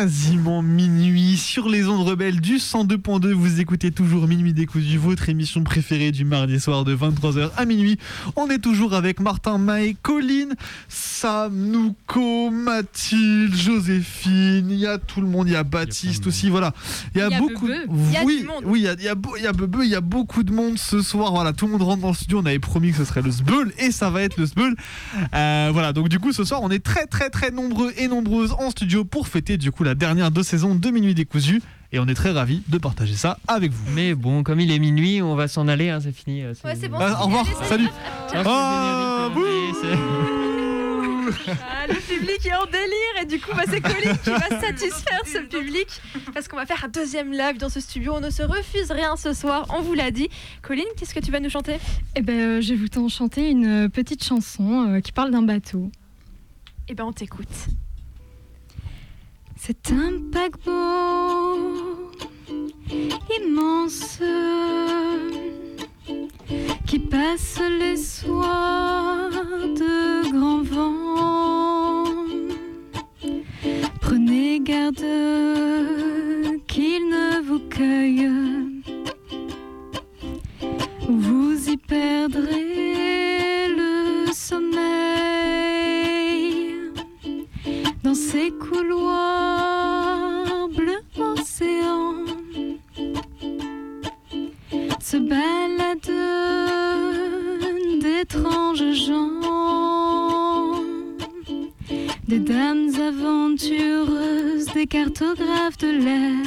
quasiment minuit sur les ondes rebelles du 102.2. Vous écoutez toujours Minuit décousu, votre émission préférée du mardi soir de 23h à minuit. On est toujours avec Martin, Maë, Colline, Sam, Nouko, Mathilde, Joséphine. Il y a tout le monde. Il y a Baptiste aussi. Voilà. Il y a, Il y a beaucoup. Bebe. Oui, du monde. oui, il y a, il y a beau- il y a Bebe, il y a beaucoup de monde ce soir. Voilà, tout le monde rentre dans le studio. On avait promis que ce serait le Sbeul et ça va être le Sbeul. Euh, voilà, donc du coup, ce soir, on est très, très, très nombreux et nombreuses en studio pour fêter du coup la dernière de saison de Minuit décousu. Et on est très ravis de partager ça avec vous. Mais bon, comme il est minuit, on va s'en aller, hein, c'est fini. euh, Ouais, c'est bon. Bah, au revoir, salut. Ah, le Ah, le public est en délire et du coup bah, c'est Colline qui va satisfaire ce public parce qu'on va faire un deuxième live dans ce studio. On ne se refuse rien ce soir, on vous l'a dit. Colline, qu'est-ce que tu vas nous chanter? Eh ben, euh, je vais vous t'en chanter une petite chanson euh, qui parle d'un bateau. Eh ben on t'écoute. C'est un paquebot immense qui passe les soirs de grand vent. Prenez garde qu'il ne vous cueille. Vous y perdrez le sommeil dans ces couloirs bleu océan se baladent d'étranges gens, des dames aventureuses, des cartographes de l'air,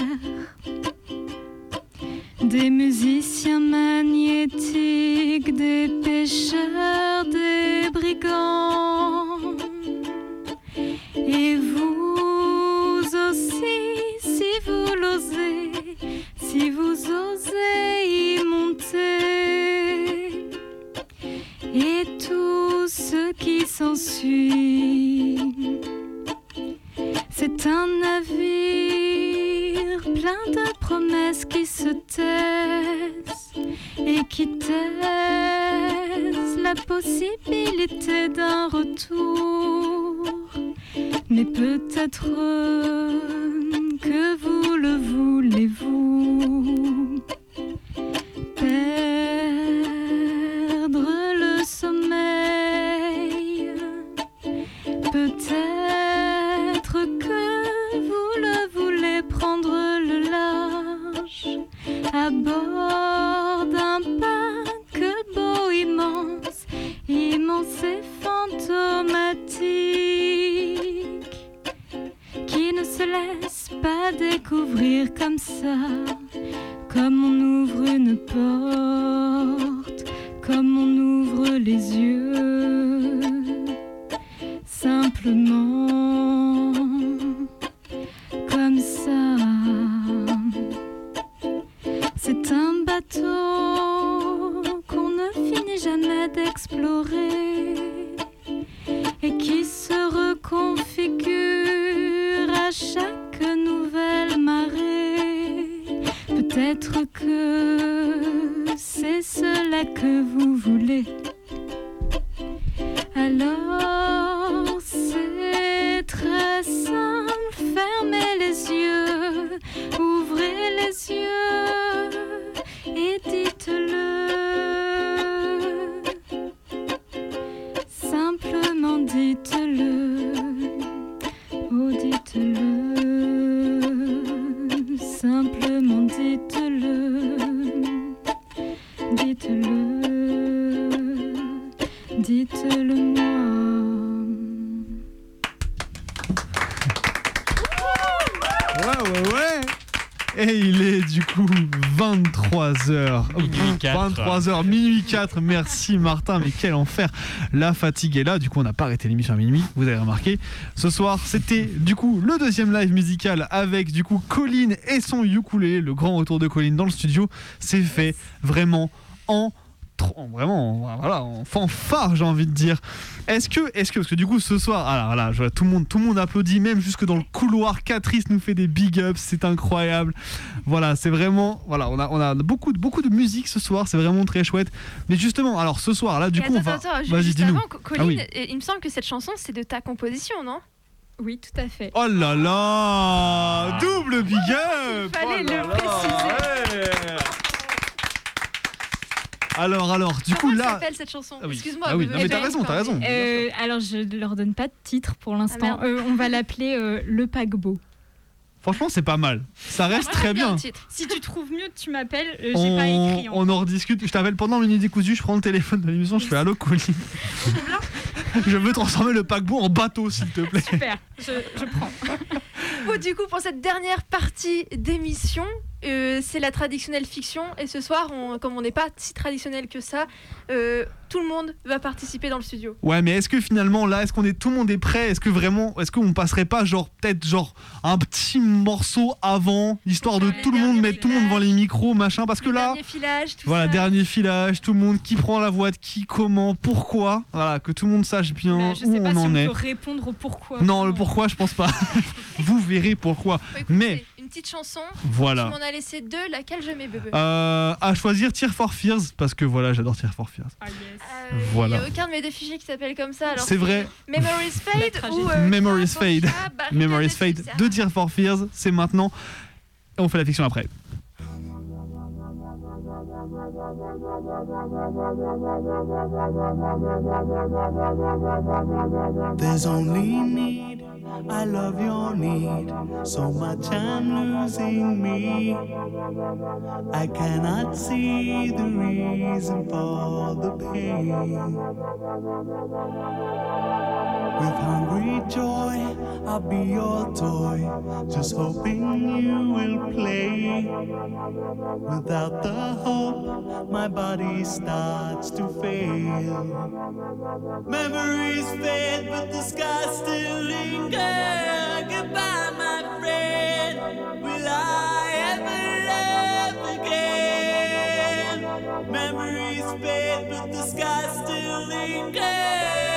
des musiciens magnétiques, des pêcheurs, des brigands. Comme on ouvre les yeux, simplement 23h, minuit 4. Merci Martin, mais quel enfer. La fatigue est là. Du coup, on n'a pas arrêté l'émission à minuit. Vous avez remarqué. Ce soir, c'était du coup le deuxième live musical avec du coup Colline et son ukulélé. Le grand retour de Colline dans le studio. C'est fait vraiment en vraiment en- voilà en fanfare j'ai envie de dire est-ce que est-ce que parce que du coup ce soir alors là je vois tout le monde tout le monde applaudit même jusque dans le couloir Catrice nous fait des big ups c'est incroyable voilà c'est vraiment voilà on a on a beaucoup de beaucoup de musique ce soir c'est vraiment très chouette mais justement alors ce soir là du Et coup on attends, va attends, vas-y juste dis-nous avant, Co- Colline, Ah oui. il me semble que cette chanson c'est de ta composition, non? Oui, tout à fait. Oh là là Double big up Il fallait Oh là le là, préciser. ouais. Alors, alors, du coup Comment là... s'appelle cette chanson Ah oui. Excuse-moi. Ah oui, non, mais t'as raison, t'as raison. Euh, alors, je ne leur donne pas de titre pour l'instant. Ah. Euh, on va l'appeler euh, Le Paquebot. Franchement, c'est pas mal. Ça reste Moi, très bien. Si tu trouves mieux, tu m'appelles. Euh, J'ai pas écrit. On, on en rediscute. Je t'appelle pendant le Minute Décousu, je prends le téléphone de l'émission, je fais Allô, Colline. je veux transformer le paquebot en bateau, s'il te plaît. Super, je, je prends. Bon, du coup, pour cette dernière partie d'émission, euh, c'est la traditionnelle fiction. Et ce soir, on- comme on n'est pas si traditionnel que ça, euh, tout le monde va participer dans le studio. Ouais, mais est-ce que finalement, là, est-ce qu'on est tout le monde est prêt? Est-ce que vraiment, est-ce qu'on passerait pas, genre, peut-être, genre, un petit morceau avant, histoire de tout le monde mettre tout le monde devant les micros, machin? Parce que là. dernier filage, tout Voilà, ça. dernier filage, tout le monde qui prend la voix de qui, comment, pourquoi? Voilà, que tout le monde sache bien Bah, je où sais pas on si en on est. peut répondre au pourquoi. Non, le pourquoi, je pense pas. Vous verrez pourquoi. Mais- Une petite chanson. Voilà. Tu m'en as laissé deux, laquelle je mets, bébé Euh, à choisir Tear for Fears parce que voilà j'adore Tear for Fears. Ah, yes. Euh, voilà. Il n'y a aucun de mes deux fichiers qui s'appelle comme ça. C'est vrai. Memories Fade ou euh, Memories Fade. Cab, Barricade Memories de Fade de Tear for Fears c'est maintenant et on fait la fiction après. There's only I love your need. So much I'm losing me. I cannot see the reason for the pain. With hungry joy, I'll be your toy. Just hoping you will play. Without the hope, my body starts to fail. Memories fade, but the skies still linger. Goodbye, my friend. Will I ever love again? Memories fade, but the skies still linger.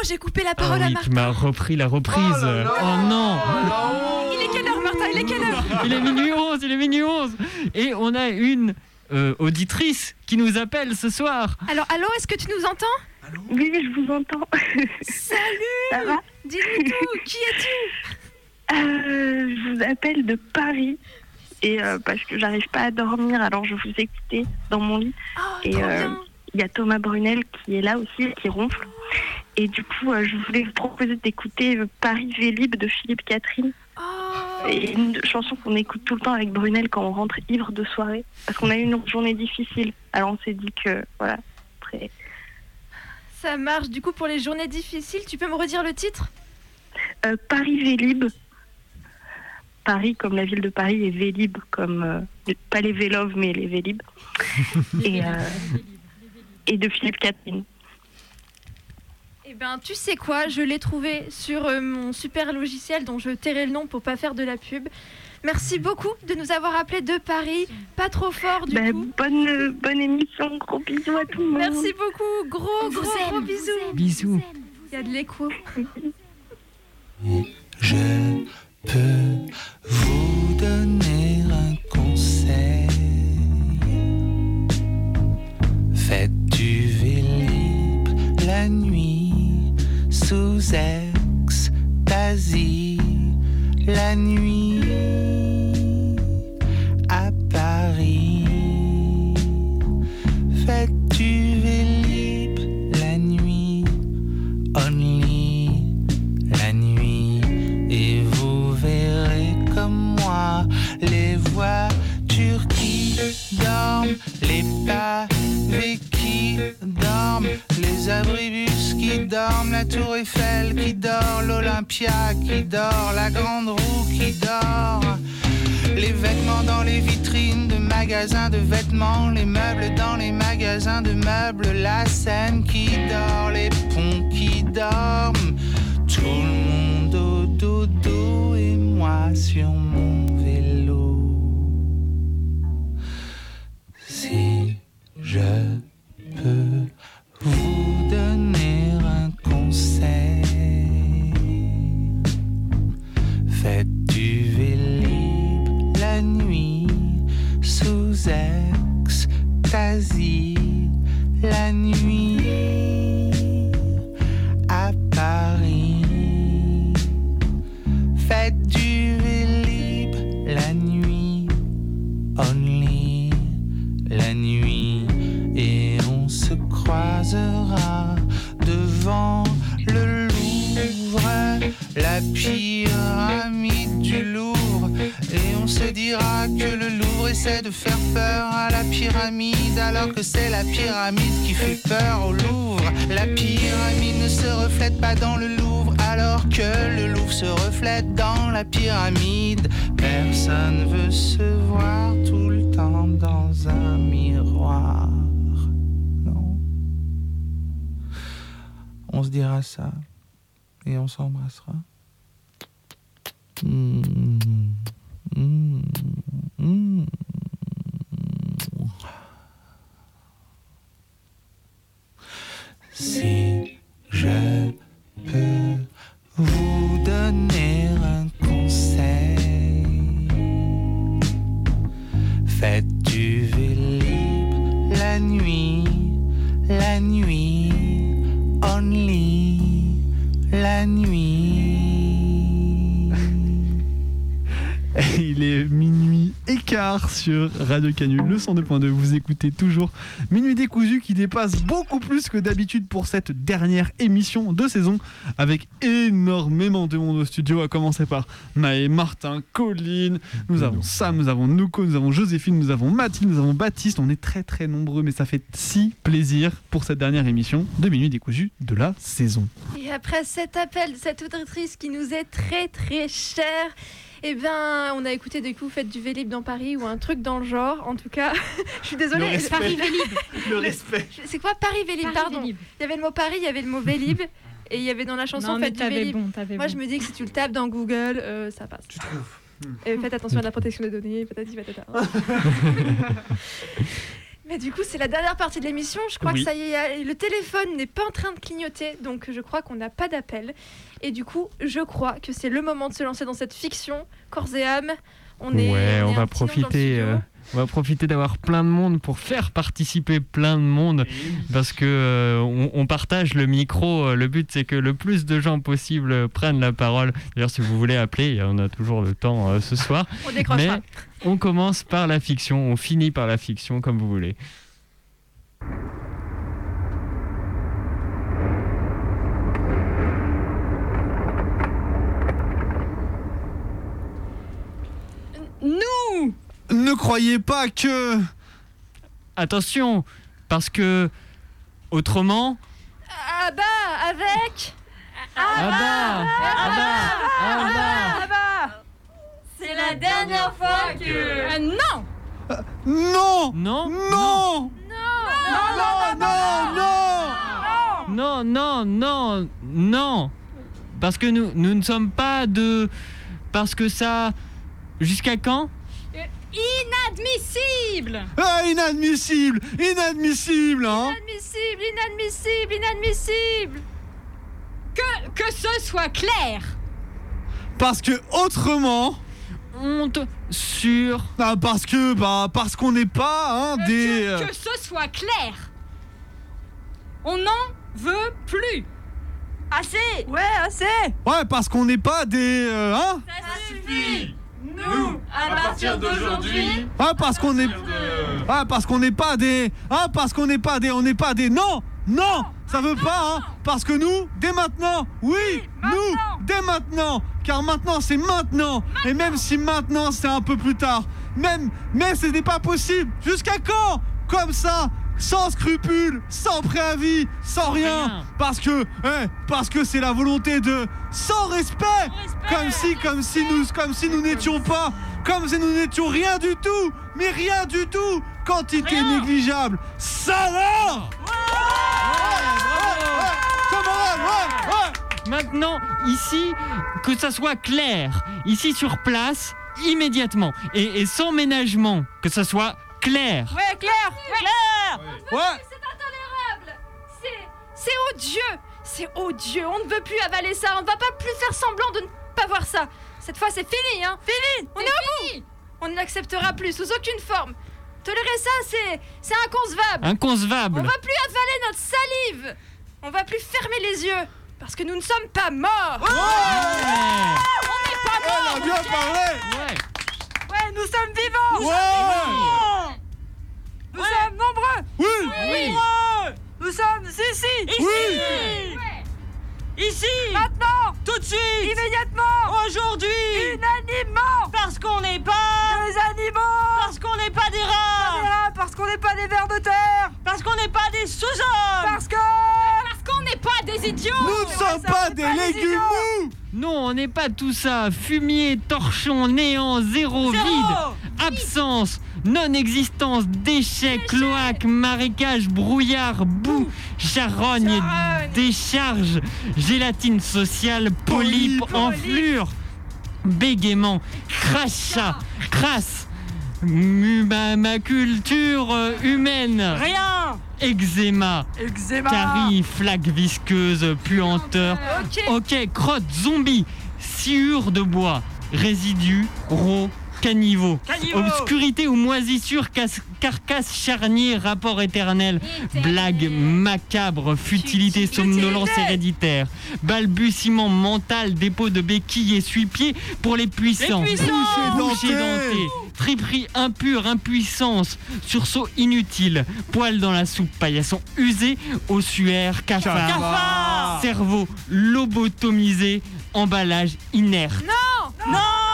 Oh, j'ai coupé la Ah parole à oui, Martin. tu m'as repris la reprise. Oh là là. Oh non Il est quelle heure, Martin Il est quelle heure Il est minuit 11, il est minuit 11 Et on a une euh, auditrice qui nous appelle ce soir. Alors, allô, est-ce que tu nous entends Oui, je vous entends. Salut Ça va Dis-nous tout. Qui es-tu Euh, Je vous appelle de Paris. Et euh, parce que j'arrive pas à dormir, alors je vous écoutais dans mon lit. Oh, Et, euh. Il y a Thomas Brunel qui est là aussi, qui ronfle. Et du coup, euh, je voulais vous proposer d'écouter Paris Vélib de Philippe Catherine. Oh. Et une chanson qu'on écoute tout le temps avec Brunel quand on rentre ivre de soirée. Parce qu'on a eu une journée difficile. Alors on s'est dit que, voilà. Ça marche. Du coup, pour les journées difficiles, tu peux me redire le titre? Euh, Paris Vélib. Paris comme la ville de Paris et Vélib comme euh, pas les Vélov mais les Vélib. et, euh, et de Philippe Catherine. Eh ben, tu sais quoi Je l'ai trouvé sur euh, mon super logiciel dont je tairai le nom pour pas faire de la pub. Merci beaucoup de nous avoir appelés de Paris. Pas trop fort du Bah, coup. bonne, euh, bonne émission, gros bisous à tout le monde. Merci beaucoup. Gros, gros, gros bisous. Bisous. Il y a de l'écho. Je peux vous sous extasie. La nuit les qui dorment, la tour Eiffel qui dort, l'Olympia qui dort, la grande roue qui dort. Les vêtements dans les vitrines de magasins de vêtements, les meubles dans les magasins de meubles, la scène qui dort, les ponts qui dorment, tout le monde au dodo et moi sur mon vélo. Si je Radio Canul, le 102.2. Vous écoutez toujours Minuit décousu qui dépasse beaucoup plus que d'habitude pour cette dernière émission de saison avec énormément de monde au studio, à commencer par Maë, Martin, Colline, nous avons Sam, nous avons Nouko, nous avons Joséphine, nous avons Mathilde, nous avons Baptiste. On est très très nombreux, mais ça fait si plaisir pour cette dernière émission de Minuit décousu de la saison. Et après cet appel de cette auditrice qui nous est très très chère, eh ben, on a écouté du coup Faites du Vélib dans Paris ou un truc dans le genre. En tout cas, je suis désolée. Le. Paris Vélib. Le respect. C'est quoi Paris Vélib Pardon. Il y avait le mot Paris, il y avait le mot Vélib. Et il y avait dans la chanson Non, Faites du Vélib. bon, Moi, bon. je me dis que si tu le tapes dans Google, euh, ça passe. Tu trouves Et faites attention à la protection des données, patati patata. Mais du coup, c'est la dernière partie de l'émission. Je crois Oui. que ça y est, le téléphone n'est pas en train de clignoter, donc je crois qu'on n'a pas d'appel. Et du coup, je crois que c'est le moment de se lancer dans cette fiction, corps et âme. On est, ouais, on, va profiter. euh, on va profiter d'avoir plein de monde pour faire participer plein de monde parce que euh, on, on partage le micro. euh, Le but c'est que le plus de gens possible prennent la parole. D'ailleurs, si vous voulez appeler, on a toujours le temps euh, ce soir. On décrochera. Mais on commence par la fiction, on finit par la fiction comme vous voulez. Nous Ne croyez pas que. Attention, parce que autrement, Ah bah, avec. Ah bah, ah bah, ah bah. C'est la dernière fois que... non Non. Non, Non Non Non Non. Non, non, non, non, parce que nous, nous ne sommes pas de, parce que ça, jusqu'à quand Inadmissible Ah, inadmissible Inadmissible, hein Inadmissible, inadmissible, inadmissible que, que ce soit clair Parce que autrement. honte sur, Ah, parce que. Bah, parce qu'on n'est pas, hein, des. euh, que, que ce soit clair On n'en veut plus Assez Ouais, assez Ouais, parce qu'on n'est pas des. euh, hein Ça suffit Nous, à partir d'aujourd'hui, Ah, parce qu'on est. Ah, parce qu'on n'est pas des. Ah, parce qu'on n'est pas des. On n'est pas des. Non Non Ça veut pas, hein Parce que nous, dès maintenant, oui, nous, dès maintenant Car maintenant, c'est maintenant Et même si maintenant, c'est un peu plus tard, même. Mais ce n'est pas possible Jusqu'à quand? Comme ça sans scrupules, sans préavis, sans rien, rien. parce que, eh, parce que c'est la volonté de, sans respect, comme si, comme si nous, comme si nous n'étions pas, comme si nous n'étions rien du tout, mais rien du tout, quantité Rien. négligeable. Ça alors Camarades, ouais, ouais. Maintenant, ici, que ça soit clair, ici sur place, immédiatement, et, et sans ménagement, que ça soit clair. Ouais, Claire Claire Ouais. C'est intolérable. C'est... C'est odieux. C'est odieux. On ne veut plus avaler ça. On ne va pas plus faire semblant de ne pas voir ça. Cette fois, c'est fini, hein. Fini. On est au bout. On ne l'acceptera plus, sous aucune forme. Tolérer ça, c'est... c'est inconcevable. On Inconcevable. va plus avaler notre salive. On va plus fermer les yeux Parce que nous ne sommes pas morts. Ouais. Elle a bien parlé Ouais. Ouais, nous sommes vivants. Ouais Nous sommes nombreux. Oui. Oui. Nous sommes ici. Oui. Ici. Maintenant. Tout de suite. Immédiatement. Aujourd'hui. Unanimement. Parce qu'on n'est pas Des animaux. Parce qu'on n'est pas des rats. Parce qu'on n'est pas des vers de terre. Parce qu'on n'est pas des sous-hommes. Parce que... Parce qu'on n'est pas des idiots. Nous ne sommes pas des légumes mous Non, on n'est pas tout ça. Fumier, torchon, néant, zéro, Zéro. vide, absence, non-existence, déchets, cloaques, marécages, brouillard, boue, charogne, décharge, gélatine sociale, polype, enflure, bégaiement, crachat, crasse, ma, culture euh, humaine, Rien. Eczéma, Eczéma. Carie, flaque visqueuse, puanteur, Ok Ok, crotte, zombie, sciure de bois, résidus, rots, caniveau, Caniveau. obscurité ou moisissure, cas- carcasse, charnier, rapport éternel, blague macabre, futilité, somnolence héréditaire, balbutiement mental, dépôt de béquilles, essuie-pieds pour les puissants, Les puissants. Boucher Denté. denté, triperie impure, impuissance, sursaut inutile, poil dans la soupe, paillasson usé, ossuaire, cafard. Cafard. Cerveau lobotomisé, emballage inerte. Non. On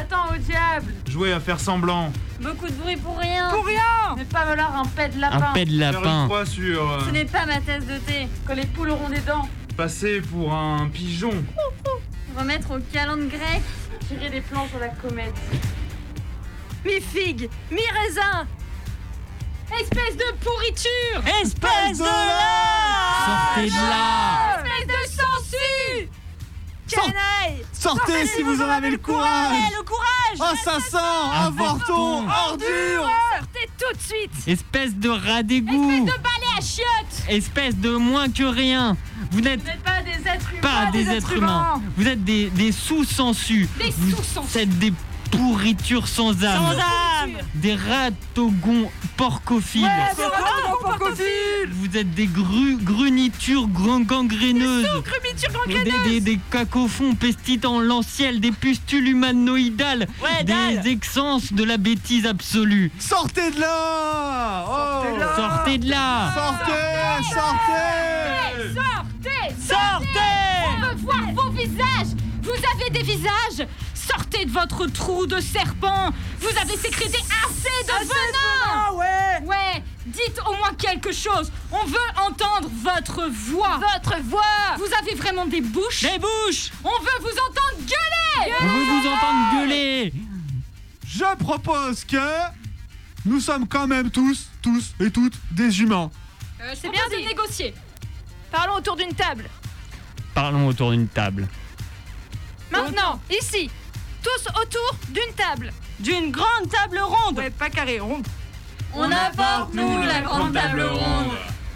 Va-t'en au diable Jouer à faire semblant. Beaucoup de bruit pour rien. Pour rien Ne pas vouloir un pet de Un lapin. pet de Faire une lapin. croix sur. euh, Ce n'est pas ma tasse de thé. Quand les poules auront des dents passer pour un pigeon. Remettre au calendrier grec. Tirer des plans sur la comète Mi-figue Mi-raisin Espèce de pourriture Espèce de lard Sortez de là Espèce de Sort- Canaille Sortez si vous en avez le courage. le courage. Assassin, avorton, ordure. Sortez tout de suite. Espèce de rat d'égout Balai à chiottes. Espèce de moins que rien. Vous n'êtes Vous pas des êtres humains. pas des êtres humains. Vous êtes des, des sous-sensus Des Vous sous-sensus. êtes des pourritures sans âme. Sans âme. Des ratogons porcophiles. Vous êtes des gru, grunitures grand gangréneuses. Grumiture des, des, des cacophons pestitants lanciels, des pustules humanoïdales, Ouais, des essences de la bêtise absolue. Sortez de là. Oh Sortez de là. Sortez de là. Sortez Sortez. Sortez Sortez. On veut voir vos visages. Vous avez des visages Sortez de votre trou de serpent. Vous avez sécrété assez de venin. Ah ouais. Ouais, dites au moins quelque chose. On veut entendre votre voix. Votre voix. Vous avez vraiment des bouches? Les bouches. On veut vous entendre gueuler. On veut vous entendre gueuler. Je propose que nous sommes quand même tous, tous et toutes des humains. C'est bien bien de dit. négocier. Parlons autour d'une table. Parlons autour d'une table. Maintenant, ici, tous autour d'une table. D'une grande table ronde Ouais, pas carré, rond. On apporte, nous, la grande table ronde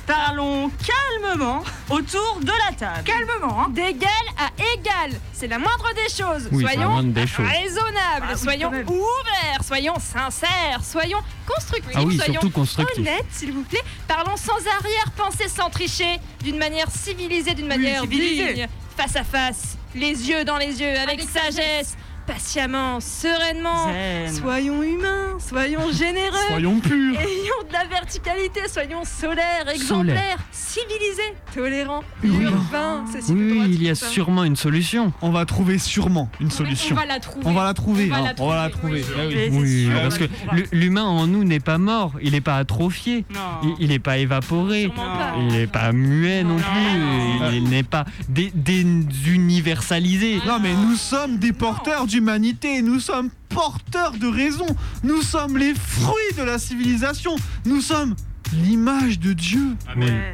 Parlons calmement autour de la table. Calmement, hein. D'égal à égal. C'est la moindre des choses. Oui, c'est la soyons moindre des choses. raisonnables, Ah oui, soyons quand même. ouverts, soyons sincères, soyons constructifs, Ah oui, soyons surtout constructif. honnêtes, s'il vous plaît. Parlons sans arrière-pensée, sans tricher, d'une manière civilisée, d'une manière civilisée. digne, face à face, les yeux dans les yeux, avec, Avec sagesse, patiemment, sereinement. Zen. Soyons humains, soyons généreux. Soyons purs. Ayons de la verticalité, soyons solaires, exemplaires, civilisés, tolérants, Oui. urbains. Oui, droit il y a ça. sûrement une solution. On va trouver sûrement une solution. On va la trouver On va la trouver. On va hein, la on va la trouver, oui. Ah oui. Parce que l'humain en nous n'est pas mort, il n'est pas atrophié, Non. il- n'est pas évaporé. Il n'est pas muet non Non. plus, il n'est pas dé- désuniversalisé. Non mais nous sommes des porteurs d'humanité, nous sommes porteurs de raison, nous sommes les fruits de la civilisation, nous sommes l'image de Dieu. Oui. Ouais.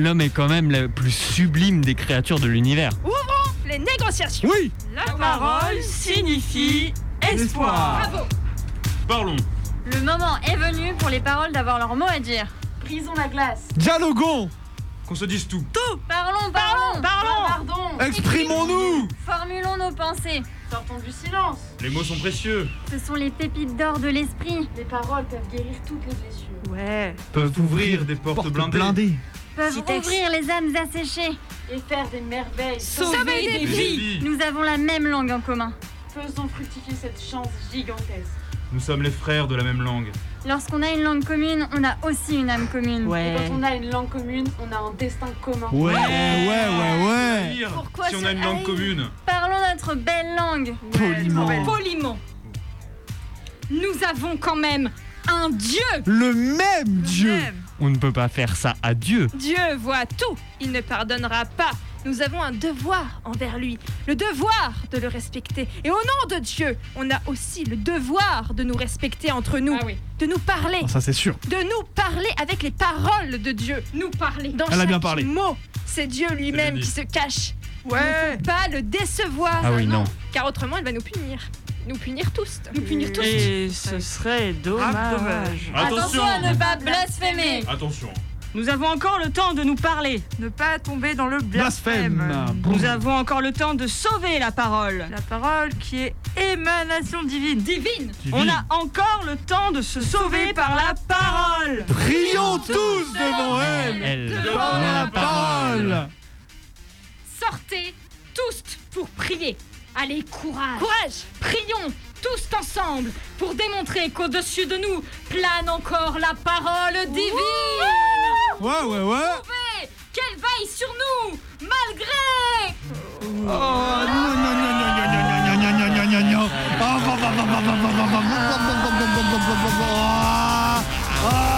L'homme est quand même la plus sublime des créatures de l'univers. Les négociations. Oui, La Parole signifie espoir. Bravo Parlons. Le moment est venu pour les paroles d'avoir leur mot à dire. Brisons la glace. dialoguons, Qu'on se dise tout. Parlons, parlons, Parlons. Pardon. exprimons-nous. Formulons nos pensées. Sortons du silence. Les mots sont précieux. Ce sont les pépites d'or de l'esprit. Les paroles peuvent guérir toutes les blessures. Ouais. Peuvent ouvrir des portes, Porte blindées. blindée. Peuvent Citex. ouvrir les âmes asséchées. Et faire des merveilles. Sauver des Des vies vies. Nous avons la même langue en commun. Faisons fructifier cette chance gigantesque. Nous sommes les frères de la même langue. Lorsqu'on a une langue commune, on a aussi une âme commune. Et quand on a une langue commune, on a un destin commun. Ouais, ouais, ouais, ouais. Pourquoi si on a une langue commune. Parlons notre belle langue. Poliment. Poliment Nous avons quand même un Dieu Le même Dieu. On ne peut pas faire ça à Dieu. Dieu voit tout. Il ne pardonnera pas. Nous avons un devoir envers lui, le devoir de le respecter. Et au nom de Dieu, on a aussi le devoir de nous respecter entre nous, Ah oui, de nous parler, Ah, ça c'est sûr. de nous parler avec les paroles de Dieu. nous parler Dans Elle a bien parlé. mot, c'est Dieu lui-même qui se cache. Ouais. Pas le décevoir. Ah oui, non. Car autrement, il va nous punir. Nous punir tous. Nous punir tous Et ce serait dommage. dommage. Attention à ne pas blasphémer. Attention. Nous avons encore le temps de nous parler. Ne pas tomber dans le Blasphème. blasphème. Nous avons encore le temps de sauver la parole. La parole qui est émanation divine. Divine On a encore le temps de se sauver par la parole. Prions tous devant elle. Elle Devant la parole. Sortez tous pour prier Allez, courage Courage Prions tous ensemble pour démontrer qu'au-dessus de nous plane encore la parole divine Ouais, ouais, ouais. Qu'elle veille sur nous Malgré Oh, non, non, non, non, non, non, non, non, non, non, non, non.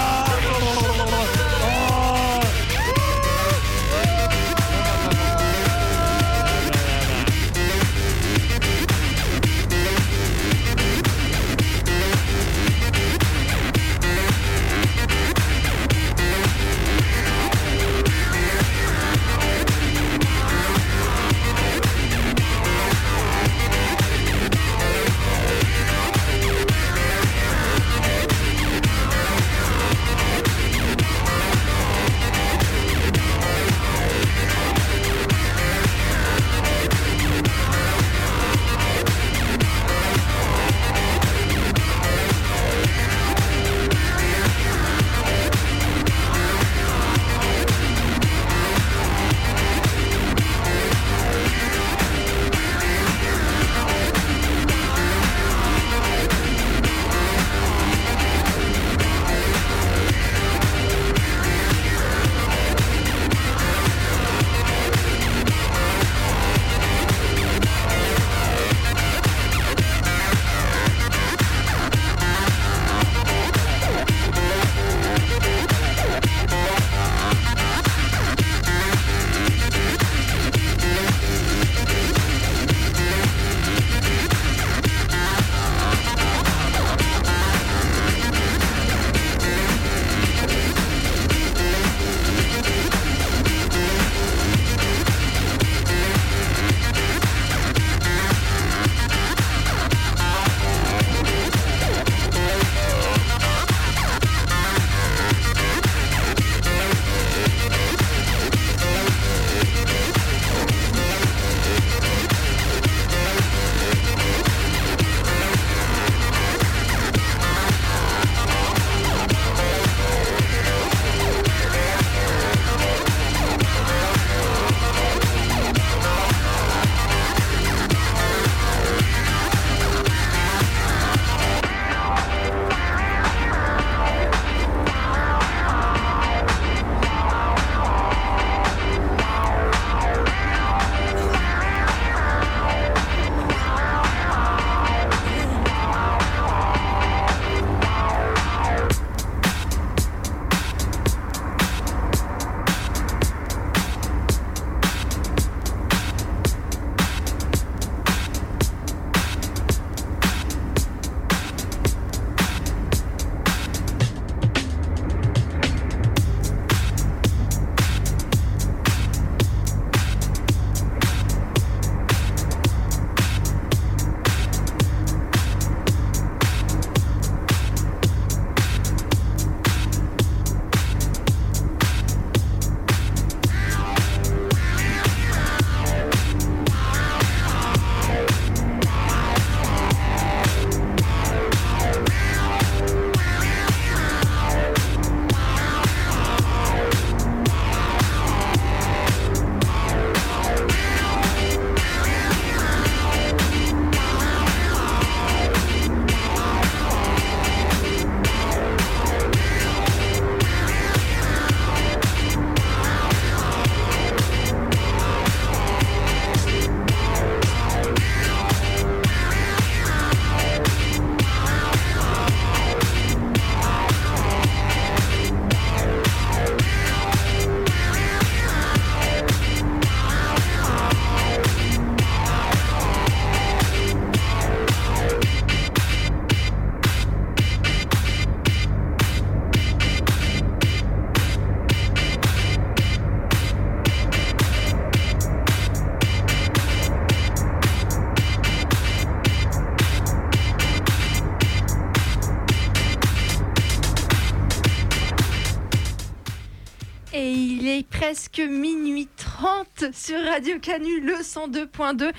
Minuit 30 sur Radio Canu, le 102.2.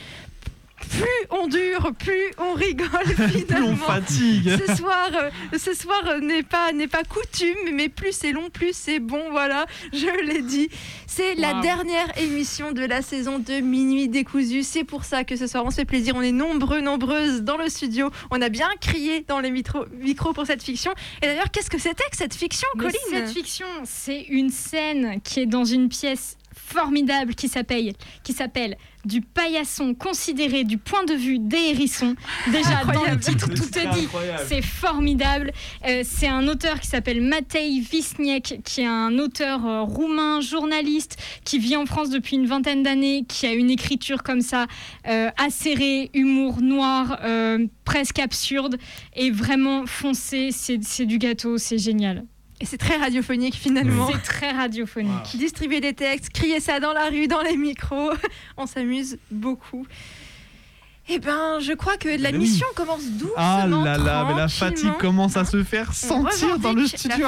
Plus on dure, plus on rigole Plus finalement. on fatigue. Ce soir, euh, ce soir euh, n'est pas n'est pas coutume, mais plus c'est long, plus c'est bon. Voilà, je l'ai dit. C'est la dernière émission de la saison de Minuit décousu. C'est pour ça que ce soir on se fait plaisir. On est nombreux, nombreuses dans le studio. On a bien crié dans les micros pour cette fiction. Et d'ailleurs, qu'est-ce que c'était que cette fiction, Mais Colline Cette fiction, c'est une scène qui est dans une pièce formidable qui s'appelle qui s'appelle du paillasson considéré du point de vue des hérissons. Déjà dans le titre, tout est dit. C'est formidable. Euh, c'est un auteur qui s'appelle Matej Wisniek, qui est un auteur euh, roumain, journaliste, qui vit en France depuis une vingtaine d'années, qui a une écriture comme ça, euh, acérée, humour noir, presque absurde, et vraiment foncé. C'est du gâteau, c'est génial. Et c'est très radiophonique finalement. C'est très radiophonique. Distribuer des textes, crier ça dans la rue, dans les micros. On s'amuse beaucoup. Eh ben, je crois que la mission commence doucement. Ah là là, mais la fatigue commence à se faire sentir dans le studio.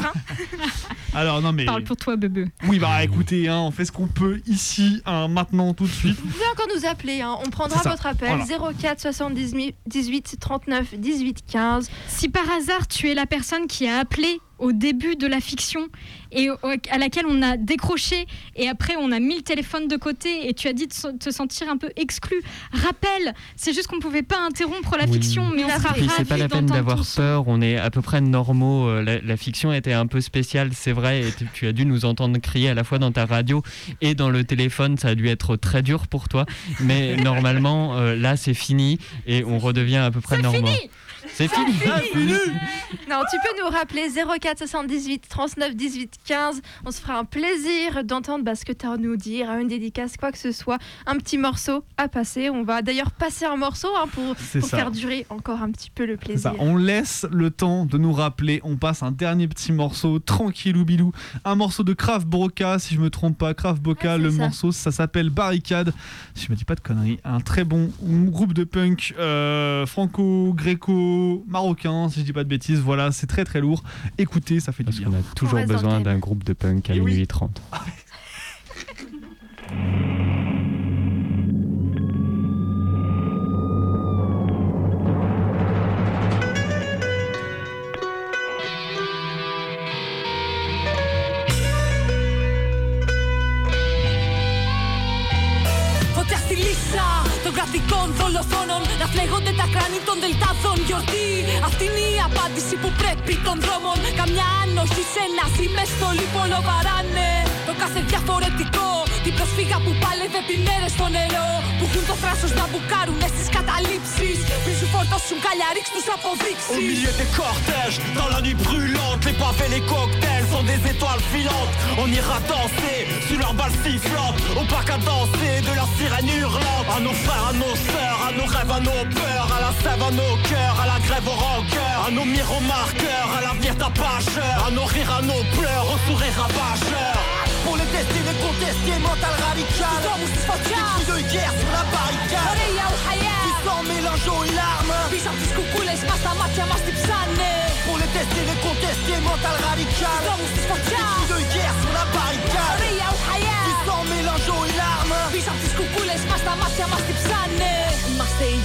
Alors non mais Parle pour toi, bébé. oui bah écoutez, hein, on fait ce qu'on peut ici, hein, maintenant, tout de suite. Vous pouvez encore nous appeler, hein. on prendra votre appel Voilà. 04 78 18 39 18 15. Si par hasard tu es la personne qui a appelé au début de la fiction et au- à laquelle on a décroché et après on a mis le téléphone de côté et tu as dit de te sentir un peu exclu, rappelle, c'est juste qu'on pouvait pas interrompre la Oui. fiction mais on sera c'est pas la peine d'avoir peur, on est à peu près normaux. euh, La, la fiction était un peu spéciale, c'est vrai, et tu, tu as dû nous entendre crier à la fois dans ta radio et dans le téléphone, ça a dû être très dur pour toi. Mais normalement, euh, là c'est fini et on redevient à peu près normaux. C'est fini Non, tu peux nous rappeler 04 78 39 18 15. On se fera un plaisir d'entendre bah, ce que tu as à nous dire, une dédicace, quoi que ce soit. Un petit morceau à passer. On va d'ailleurs passer un morceau hein, pour, faire durer encore un petit peu le ça, plaisir. on laisse le temps de nous rappeler, on passe un dernier petit morceau, tranquillou bilou, un morceau de Kraft Broca, si je me trompe pas, Kraft Broca, Ah, le ça. morceau ça s'appelle Barricade, si je me dis pas de conneries, un très bon groupe de punk euh, franco-gréco-marocain, si je dis pas de bêtises, voilà, c'est très très lourd, écoutez, ça fait du Parce bien. qu'on a toujours besoin d'un groupe de punk à Eh minuit 30. δολοφόνων Να φλέγονται τα κράνη των δελτάδων. Γιορτή Αυτή είναι η απάντηση που πρέπει των δρόμων. Καμιά άνοχη σε ένα με στολή πολλοβαράνε Το κάθε διαφορετικό Την προσφύγα που πάλευε επί μέρες στο νερό Που έχουν το θράσος να μπουκάρουνε στις καταλήψεις Πριν σου φορτώσουν καλιαρίξ τους Au αποδείξεις milieu des cortèges, dans la nuit brûlante, les pavés, les cocktails sont des étoiles filantes. On ira danser sur leurs balles sifflantes, au parc à danser de leurs sirènes hurlantes. À nos frères, à nos sœurs, à nos rêves, à nos peurs, à la sève, à nos cœurs, à la grève, aux rancœurs, à nos miromarqueurs, à l'avenir tapageur, à nos rires, à nos pleurs, aux sourires ravageurs. Pour les tester, les contester, mental radical Qui de guerre sur la barricade. Sans mélange aux larmes Pour les tester, les contester, mental radical Qui de guerre sur la barricade. Sans mélange aux larmes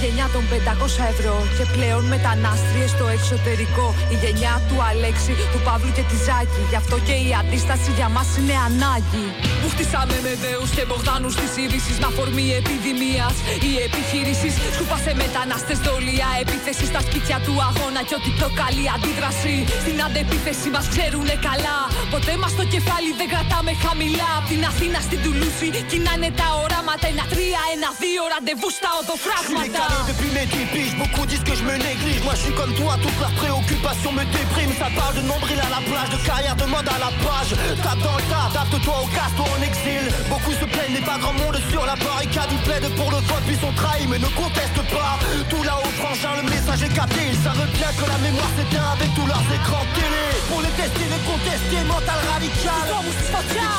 γενιά των 500 ευρώ Και πλέον μετανάστριες στο εξωτερικό. Η γενιά του Αλέξη, του Παύλου και της Ζάκη. Γι' αυτό και η αντίσταση για μας είναι ανάγκη. Που χτισάμε με δέους και μπογδάνους της είδησης Με αφορμή επιδημίας. Ή επιχείρησης Σκούπασε μετανάστες δόλια Επίθεση στα σπίτια του αγώνα Και ό,τι προκαλεί αντίδραση. Στην αντεπίθεση μας ξέρουνε καλά. Ποτέ μας το κεφάλι δεν κρατάμε χαμηλά. Απ' την Αθήνα στην Τουλούση Κοινάνε τα οράματα. Ένα τρία, ένα δύο ραντεβού στα Je suis οδοφράγματα depuis mes 10 piges, beaucoup disent que je me néglige. Moi je suis comme toi, toutes leurs préoccupations me dépriment Ça parle de nombril à la plage, de carrière, demande à la page. Tape dans le tas, adapte-toi au casse, toi en exil. Beaucoup se plaignent, mais pas grand monde sur la barricade. Ils plaident pour le vote, puis sont trahis, mais ne contestent pas. Tout là-haut, frangin, le message est capté. Ils savent bien que la mémoire s'éteint avec tous leurs écrans télé. Pour les tester, les contester, mental radical.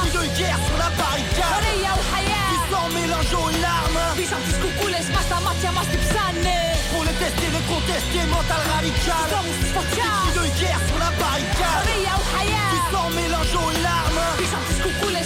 Cris de guerre sur la barricade sans mélange aux larmes Visaamtis kun kules amat ja mastic sanne Pour le tester, le contester, mental radical. Somustuspatia de guerre sur la barricade. Ria ou Haya Sans mélange aux larmes Visaamtis kun kules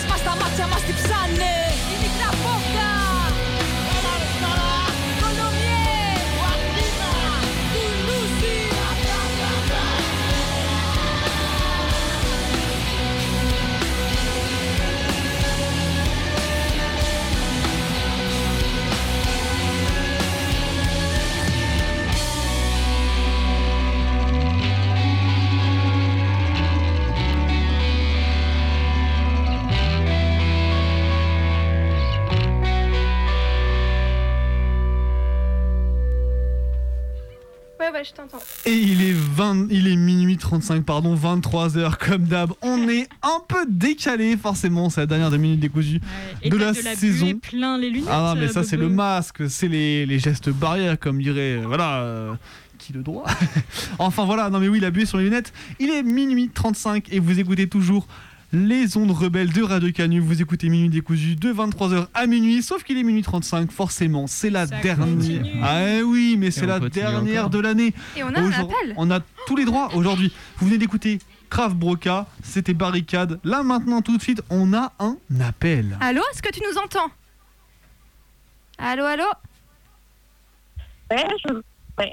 Ouais, je t'entends. Et il est 20, il est minuit 35, pardon, 23h comme d'hab. On est un peu décalé, forcément, c'est la dernière des minutes décousues de la de la saison. buée plein les lunettes. Ah non, mais euh, ça c'est le masque, c'est les, les gestes barrières, comme dirait, euh, voilà, euh, qui le droit. enfin voilà, non mais oui, la buée sur les lunettes. Il est minuit 35 et vous écoutez toujours les ondes rebelles de Radio Canu. Vous écoutez Minuit décousu de 23h à minuit, sauf qu'il est minuit 35, forcément, c'est la Ça dernière. continue. Ah eh oui, mais c'est la dernière encore. de l'année. Et on a un appel. On a tous les droits aujourd'hui. Vous venez d'écouter Krav Broca, c'était Barricade. Là maintenant, tout de suite, on a un appel. Allô, est-ce que tu nous entends? Allô, allô? Ouais, je... ouais.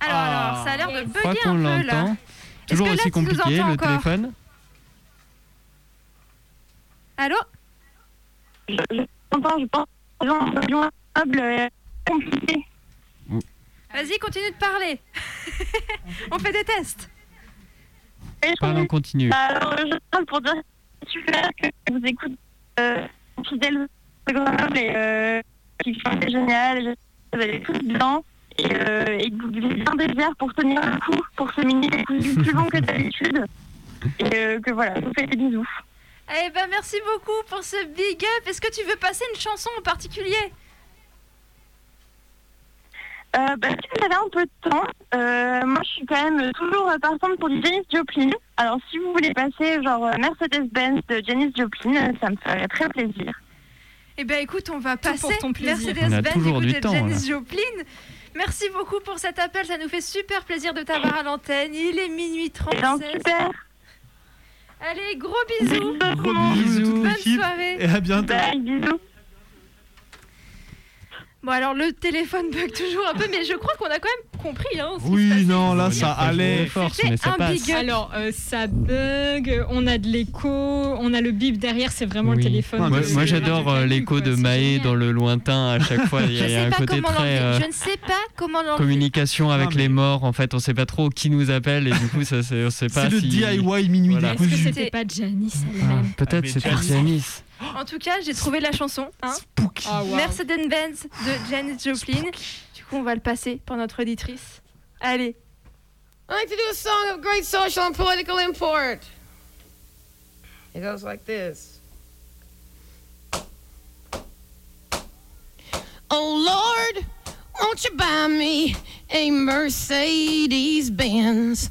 Alors, Ah. alors, ça a l'air de Je crois bugger qu'on un peu là. l'entend. Toujours aussi compliqué le encore? téléphone. Allô Je, je t'entends, je pense euh, compliqué. Vas-y, continue de parler. on fait des tests. Parle, on continue. Alors, je parle pour dire que c'est super que je vous écoute euh, fidèle de Grenoble et euh, qui sont génial. et Vous avez tous bien et, euh, et que vous avez bien des bières pour tenir le coup pour ce mini plus long que d'habitude. Et euh, que voilà, je vous fais des bisous. Eh ben, merci beaucoup pour ce big up. Est-ce que tu veux passer une chanson en particulier? Euh, bah, si vous avez un peu de temps, euh, moi je suis quand même toujours partante pour du Janis Joplin. Alors si vous voulez passer genre euh, Mercedes-Benz de Janis Joplin, euh, ça me ferait très plaisir. Eh ben, écoute, on va Tout passer Mercedes-Benz temps, Janis là. Joplin. Merci beaucoup pour cet appel, ça nous fait super plaisir de t'avoir à l'antenne. Il est minuit Eh ben, 36. super Allez, gros bisous. Gros bisous, Bonne soirée. Et à bientôt. Bye, bisous. Bon, alors le téléphone bug toujours un peu, mais je crois qu'on a quand même compris. Hein, ce qui se Oui, non, là On ça allait. force, mais ça un passe. big up. Alors, euh, ça bug, on a de l'écho, on a le bip derrière, c'est vraiment le téléphone. Non, Moi, j'adore euh, l'écho de génial. dans le lointain à chaque fois. Il y Je a, y un pas côté comment très euh, Je ne sais pas comment communication avec Non, mais- les morts. En fait, on sait pas trop qui nous appelle et du coup, ça, c'est- on sait pas C'est le. DIY minuit Voilà. Est-ce que c'était pas Janice Ah, Peut-être Ah, c'était Janice. En tout cas, j'ai trouvé la chanson. Hein Spooky. Ah, wow. Mercedes-Benz de Janis Joplin. Du coup, on va le passer pour notre auditrice. Allez. I like to do a song of great social and political import. It goes like this. Oh Lord, won't you buy me a Mercedes Benz?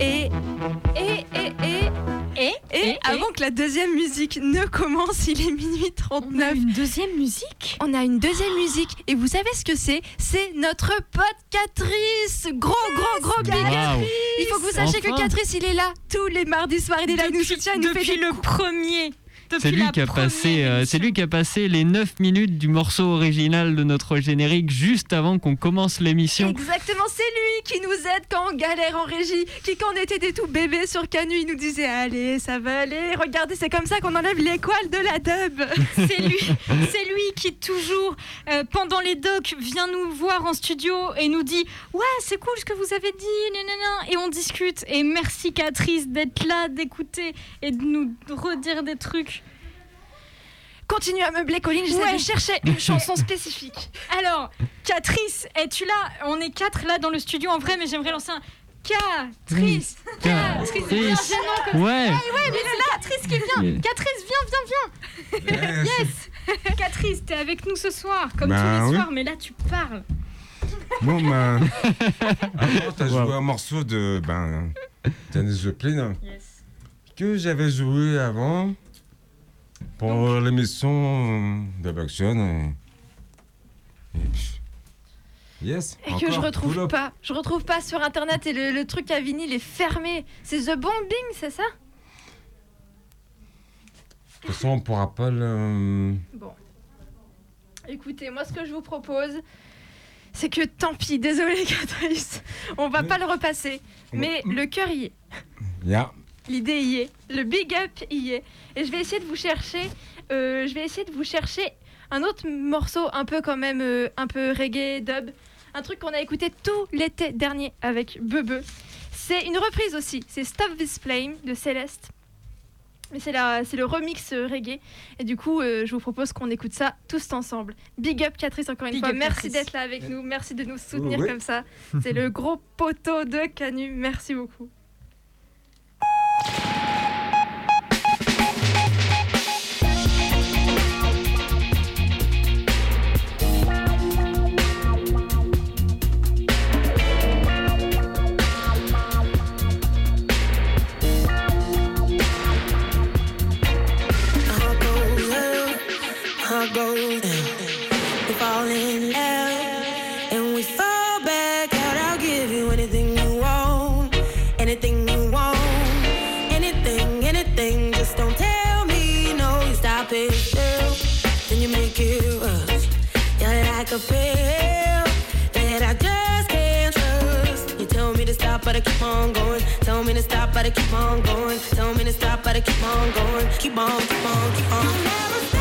Et, et, et, et, et, et, avant que la deuxième musique ne commence, il est minuit 39. Une deuxième musique? On a une deuxième musique. Et vous savez ce que c'est? C'est notre podcatrice Gros, gros, gros big up. Il faut que vous sachiez que. Catrice, il est là tous les mardis soirs, il est là, il nous soutient, il nous fait Depuis des le premier C'est lui qui a passé, euh, c'est lui qui a passé les 9 minutes du morceau original de notre générique juste avant qu'on commence l'émission. Exactement, c'est lui qui nous aide quand on galère en régie, qui quand on était des tout bébés sur Canu, il nous disait allez, ça va aller, regardez, c'est comme ça qu'on enlève les coils de la dub. C'est lui, c'est lui qui toujours, euh, pendant les docs, vient nous voir en studio et nous dit ouais c'est cool ce que vous avez dit, nanana, et on discute. Et merci Catrice d'être là, d'écouter et de nous redire des trucs. Continue à meubler, Colline, j'essaie Ouais. de chercher une chanson spécifique. Alors, Catrice, es-tu là? On est quatre là dans le studio en vrai, mais j'aimerais lancer un Catrice. Catrice. C'est un gênant comme- Ouais. Ah ouais, mais c'est Catrice qui vient. Catrice, viens, viens, viens. yes. Catrice, t'es avec nous ce soir, comme Bah tous les oui. soirs, mais là tu parles. Bon, ben. Avant, t'as joué un morceau de. Ben. Janis Joplin. Que j'avais joué avant. Pour l'émission de Buction. Et... et puis, Yes. Et que je retrouve pas. Je retrouve pas sur internet et le, le truc à vinyle est fermé. C'est The Bombing, c'est ça? De toute façon, on pourra pas le. Bon. Écoutez, moi ce que je vous propose, c'est que tant pis, désolé Catrice, on va pas le repasser. Mais le cœur y est. Ya. L'idée y est, le big up y est. Et je vais essayer de vous chercher, euh, je vais essayer de vous chercher un autre morceau un peu quand même, euh, un peu reggae, dub. Un truc qu'on a écouté tout l'été dernier avec Bebe. C'est une reprise aussi, c'est Stop This Flame de Céleste. Mais c'est la- c'est le remix euh, reggae. Et du coup, euh, je vous propose qu'on écoute ça tous ensemble. Big up Catrice encore une Big fois. up, Merci d'être là avec nous. Merci de nous soutenir Oui. comme ça. C'est le gros poteau de Canu. Merci beaucoup. Keep on going. Tell me to stop, but I keep on going. Keep on, keep on, keep on. You'll never stop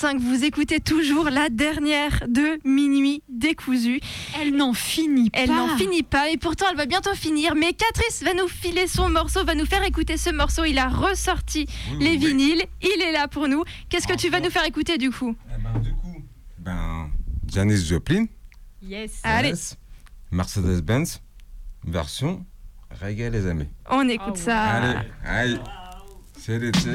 20h45, vous écoutez toujours la dernière de Minuit décousu. Elle n'en finit pas. Elle n'en finit pas et pourtant elle va bientôt finir. Mais Catrice va nous filer son morceau, va nous faire écouter ce morceau. Il a ressorti les vinyles, il est là pour nous. Qu'est-ce que tu vas nous faire écouter du coup? Ben, Janis Joplin, Yes. Allez, Mercedes-Benz, version reggae les amis. on écoute ça. Allez, allez, c'est l'été.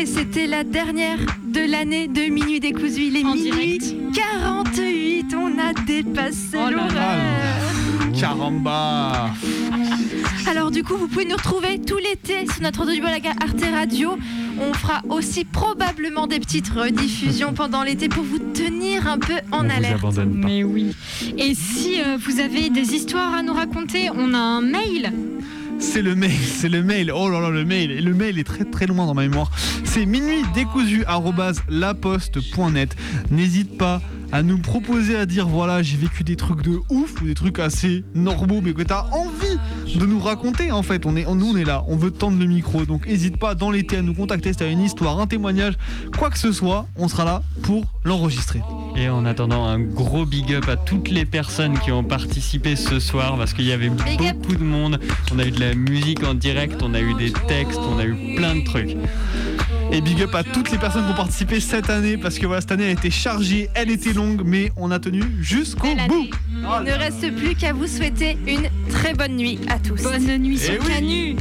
Et c'était la dernière de l'année de Minuit décousu. Il est En minuit direct. 48. On a dépassé Oh l'horaire. Caramba Alors du coup, vous pouvez nous retrouver tout l'été sur notre Audiobalaga Arte Radio. On fera aussi probablement des petites rediffusions pendant l'été pour vous tenir un peu en On vous alerte. abandonne pas. Mais oui. Et si euh, vous avez des histoires à nous raconter, on a un mail. C'est le mail, c'est le mail. Oh là là, le mail. Et le mail est très très loin dans ma mémoire. C'est minuit décousu laposte.net. N'hésite pas à nous proposer à dire voilà, j'ai vécu des trucs de ouf ou des trucs assez normaux, mais que tu as envie de nous raconter en fait. On est, on- nous on est là, on veut tendre le micro. Donc n'hésite pas dans l'été à nous contacter si tu as une histoire, un témoignage, quoi que ce soit, on sera là pour l'enregistrer. Et en attendant, un gros big up à toutes les personnes qui ont participé ce soir parce qu'il y avait Big up. beaucoup de monde. On a eu de la musique en direct, on a eu des textes, on a eu plein de trucs. Et big up à toutes les personnes qui ont participé cette année parce que voilà, cette année a été chargée, elle était longue, mais on a tenu jusqu'au bout. Il ne reste plus qu'à vous souhaiter une très bonne nuit à tous. Bonne nuit Eh sur oui. Canu.